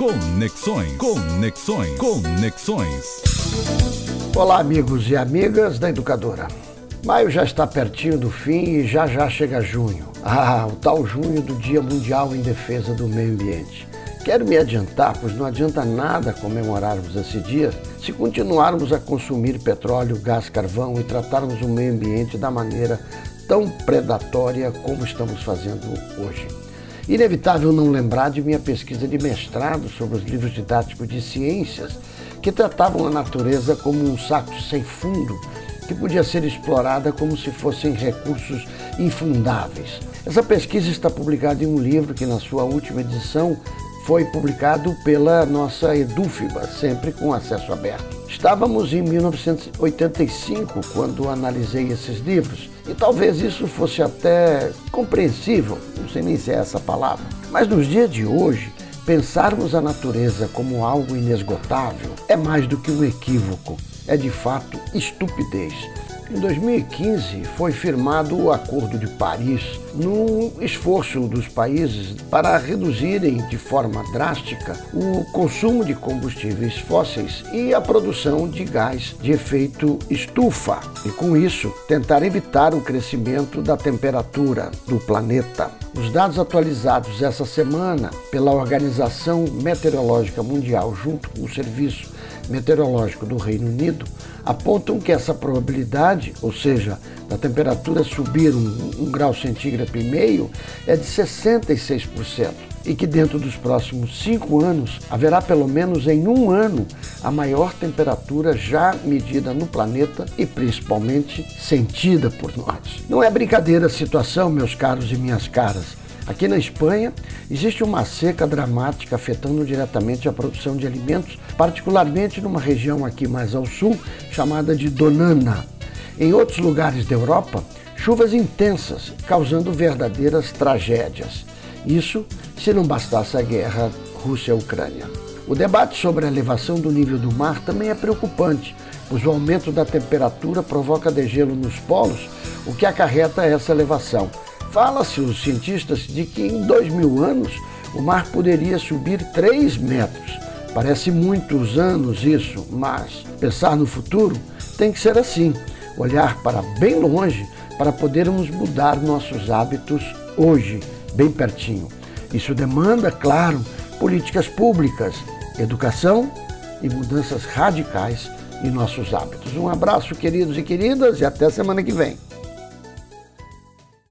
Conexões. Conexões. Conexões. Olá, amigos e amigas da Educadora. Maio já está pertinho do fim e já já chega junho. Ah, o tal junho do Dia Mundial em Defesa do Meio Ambiente. Quero me adiantar, pois não adianta nada comemorarmos esse dia se continuarmos a consumir petróleo, gás, carvão e tratarmos o meio ambiente da maneira tão predatória como estamos fazendo hoje. Inevitável não lembrar de minha pesquisa de mestrado sobre os livros didáticos de ciências que tratavam a natureza como um saco sem fundo que podia ser explorada como se fossem recursos infundáveis. Essa pesquisa está publicada em um livro que, na sua última edição, foi publicado pela nossa Edúfiba, sempre com acesso aberto. Estávamos em 1985 quando analisei esses livros e talvez isso fosse até compreensível, não sei nem se é essa palavra. Mas nos dias de hoje, pensarmos a natureza como algo inesgotável é mais do que um equívoco, é de fato estupidez. Em 2015, foi firmado o Acordo de Paris, num esforço dos países para reduzirem de forma drástica o consumo de combustíveis fósseis e a produção de gás de efeito estufa, e com isso tentar evitar o crescimento da temperatura do planeta. Os dados atualizados essa semana pela Organização Meteorológica Mundial, junto com o Serviço Meteorológico do Reino Unido, apontam que essa probabilidade, ou seja, da temperatura subir um, um grau centígrado e meio, é de 66%. E que dentro dos próximos cinco anos haverá pelo menos em um ano a maior temperatura já medida no planeta e principalmente sentida por nós. Não é brincadeira a situação, meus caros e minhas caras. Aqui na Espanha, existe uma seca dramática afetando diretamente a produção de alimentos, particularmente numa região aqui mais ao sul, chamada de Donana. Em outros lugares da Europa, chuvas intensas, causando verdadeiras tragédias. Isso se não bastasse a guerra Rússia-Ucrânia. O debate sobre a elevação do nível do mar também é preocupante, pois o aumento da temperatura provoca degelo nos polos, o que acarreta essa elevação. Fala-se, os cientistas, de que em dois mil anos o mar poderia subir 3 metros. Parece muitos anos isso, mas pensar no futuro tem que ser assim, olhar para bem longe para podermos mudar nossos hábitos hoje, bem pertinho. Isso demanda, claro, políticas públicas, educação e mudanças radicais em nossos hábitos. Um abraço, queridos e queridas, e até semana que vem.